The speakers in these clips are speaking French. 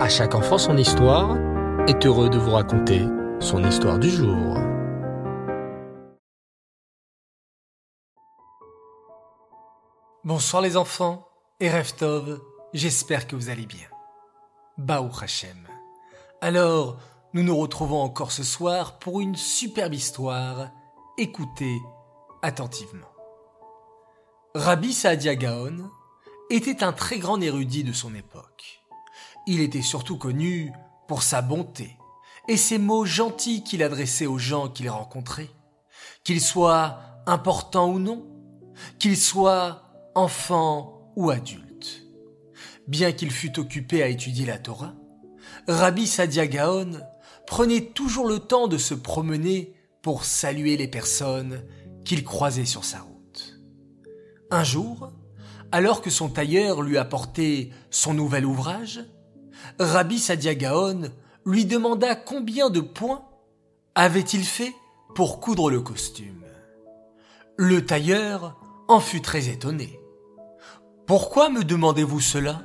À chaque enfant son histoire est heureux de vous raconter son histoire du jour. Bonsoir les enfants et Reftov, j'espère que vous allez bien. Baou Hachem. Alors, nous nous retrouvons encore ce soir pour une superbe histoire. Écoutez attentivement. Rabbi Saadia Gaon était un très grand érudit de son époque. Il était surtout connu pour sa bonté et ses mots gentils qu'il adressait aux gens qu'il rencontrait, qu'ils soient importants ou non, qu'ils soient enfants ou adultes. Bien qu'il fût occupé à étudier la Torah, Rabbi Sadia Gaon prenait toujours le temps de se promener pour saluer les personnes qu'il croisait sur sa route. Un jour, alors que son tailleur lui apportait son nouvel ouvrage, Rabbi Sadia Gaon lui demanda combien de points avait-il fait pour coudre le costume. Le tailleur en fut très étonné. Pourquoi me demandez-vous cela?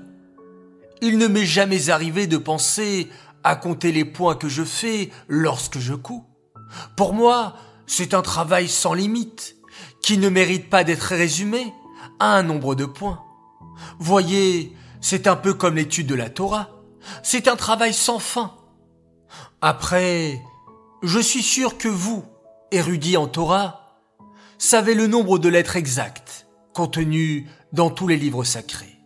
Il ne m'est jamais arrivé de penser à compter les points que je fais lorsque je couds. Pour moi, c'est un travail sans limite, qui ne mérite pas d'être résumé à un nombre de points. Voyez, c'est un peu comme l'étude de la Torah. C'est un travail sans fin. Après, je suis sûr que vous, érudit en Torah, savez le nombre de lettres exactes contenues dans tous les livres sacrés.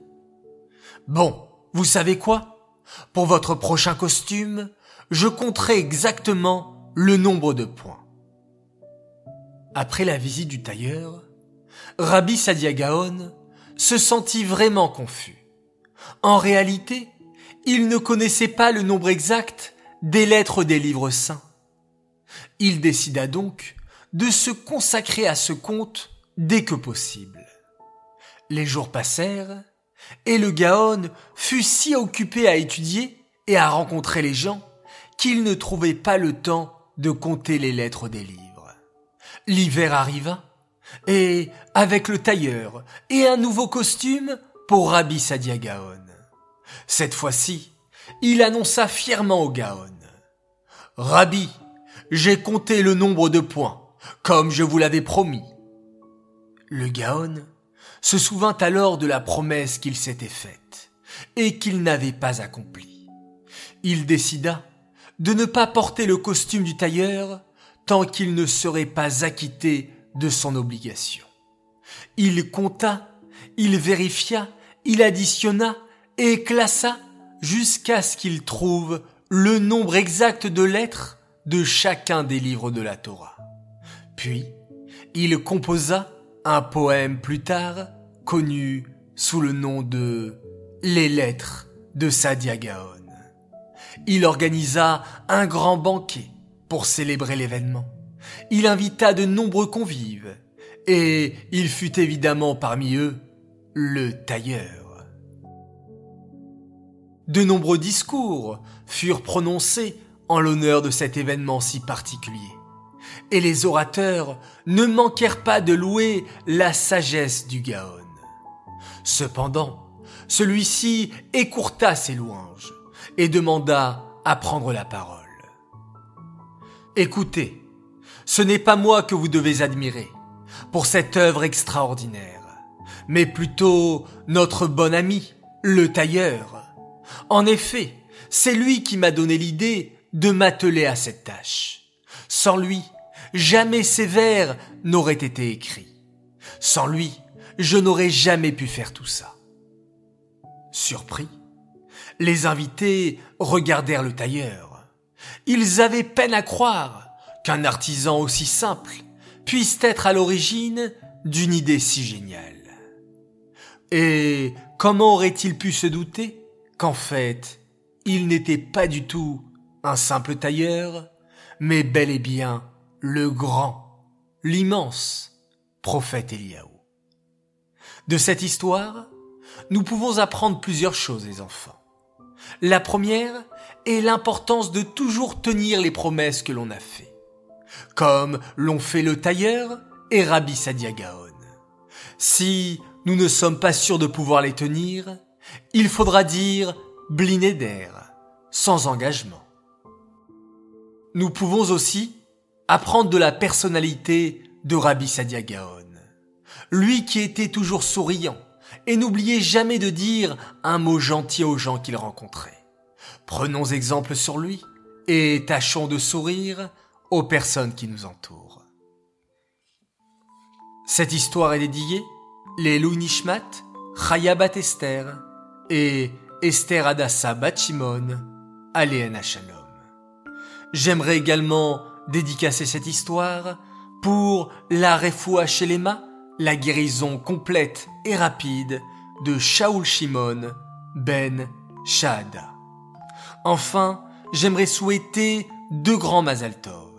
Bon, vous savez quoi? Pour votre prochain costume, je compterai exactement le nombre de points. Après la visite du tailleur, Rabbi Sadia Gaon se sentit vraiment confus. En réalité, il ne connaissait pas le nombre exact des lettres des livres saints. Il décida donc de se consacrer à ce conte dès que possible. Les jours passèrent, et le Gaon fut si occupé à étudier et à rencontrer les gens qu'il ne trouvait pas le temps de compter les lettres des livres. L'hiver arriva, et avec le tailleur et un nouveau costume pour Rabbi Sadia Gaon. Cette fois-ci, il annonça fièrement au Gaon. Rabbi, j'ai compté le nombre de points, comme je vous l'avais promis. Le Gaon se souvint alors de la promesse qu'il s'était faite et qu'il n'avait pas accomplie. Il décida de ne pas porter le costume du tailleur tant qu'il ne serait pas acquitté de son obligation. Il compta, il vérifia, il additionna et classa jusqu'à ce qu'il trouve le nombre exact de lettres de chacun des livres de la Torah. Puis, il composa un poème plus tard connu sous le nom de Les lettres de Sadia Gaon. Il organisa un grand banquet pour célébrer l'événement. Il invita de nombreux convives, et il fut évidemment parmi eux le tailleur. De nombreux discours furent prononcés en l'honneur de cet événement si particulier, et les orateurs ne manquèrent pas de louer la sagesse du Gaon. Cependant, celui-ci écourta ses louanges et demanda à prendre la parole. Écoutez, ce n'est pas moi que vous devez admirer pour cette œuvre extraordinaire, mais plutôt notre bon ami, le tailleur. En effet, c'est lui qui m'a donné l'idée de m'atteler à cette tâche. Sans lui, jamais ces vers n'auraient été écrits. Sans lui, je n'aurais jamais pu faire tout ça. Surpris, les invités regardèrent le tailleur. Ils avaient peine à croire qu'un artisan aussi simple puisse être à l'origine d'une idée si géniale. Et comment aurait-il pu se douter qu'en fait, il n'était pas du tout un simple tailleur, mais bel et bien le grand, l'immense prophète Eliaou. De cette histoire, nous pouvons apprendre plusieurs choses, les enfants. La première est l'importance de toujours tenir les promesses que l'on a fait, comme l'ont fait le tailleur et Rabbi Sadia Gaon. Si nous ne sommes pas sûrs de pouvoir les tenir, il faudra dire Blinéder, sans engagement. Nous pouvons aussi apprendre de la personnalité de Rabbi Sadia Gaon. Lui qui était toujours souriant et n'oubliait jamais de dire un mot gentil aux gens qu'il rencontrait. Prenons exemple sur lui et tâchons de sourire aux personnes qui nous entourent. Cette histoire est dédiée les Louis Nishmat, Chayabat Esther et Esther Adassa Bachimon, Aléana Shalom. J'aimerais également dédicacer cette histoire pour la Refoua Shelema, la guérison complète et rapide de Shaul Shimon ben Shahada. Enfin, j'aimerais souhaiter deux grands Mazaltov.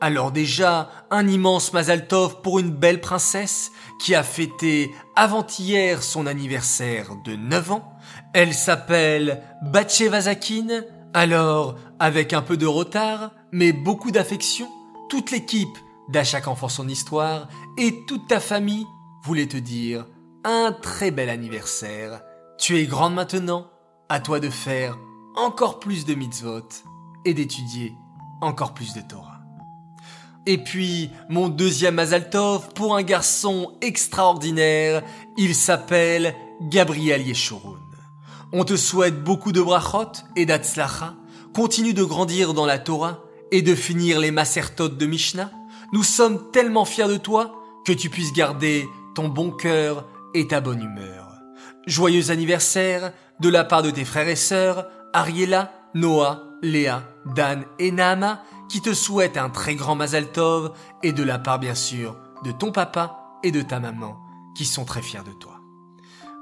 Alors déjà, un immense Mazaltov pour une belle princesse qui a fêté avant-hier son anniversaire de 9 ans. Elle s'appelle Vazakin. Alors, avec un peu de retard, mais beaucoup d'affection, toute l'équipe d'À chaque enfant son histoire et toute ta famille voulait te dire un très bel anniversaire. Tu es grande maintenant, à toi de faire encore plus de mitzvot et d'étudier encore plus de Torah. Et puis, mon deuxième Azaltov pour un garçon extraordinaire, il s'appelle Gabriel Yeshurun. On te souhaite beaucoup de brachot et d'atzlacha, continue de grandir dans la Torah et de finir les masertot de Mishnah. Nous sommes tellement fiers de toi que tu puisses garder ton bon cœur et ta bonne humeur. Joyeux anniversaire de la part de tes frères et sœurs, Ariela, Noah, Léa, Dan et Naama, qui te souhaitent un très grand Mazal Tov, et de la part bien sûr de ton papa et de ta maman, qui sont très fiers de toi.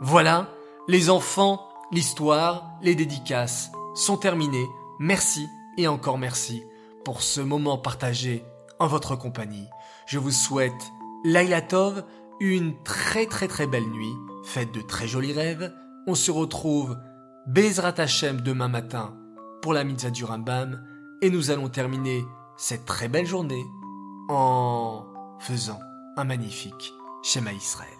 Voilà, les enfants, l'histoire, les dédicaces sont terminées. Merci et encore merci pour ce moment partagé en votre compagnie. Je vous souhaite Laila Tov, une très très très belle nuit, faites de très jolis rêves. On se retrouve Bezrat Hashem demain matin pour la mitzvah du Rambam et nous allons terminer cette très belle journée en faisant un magnifique schéma Israël.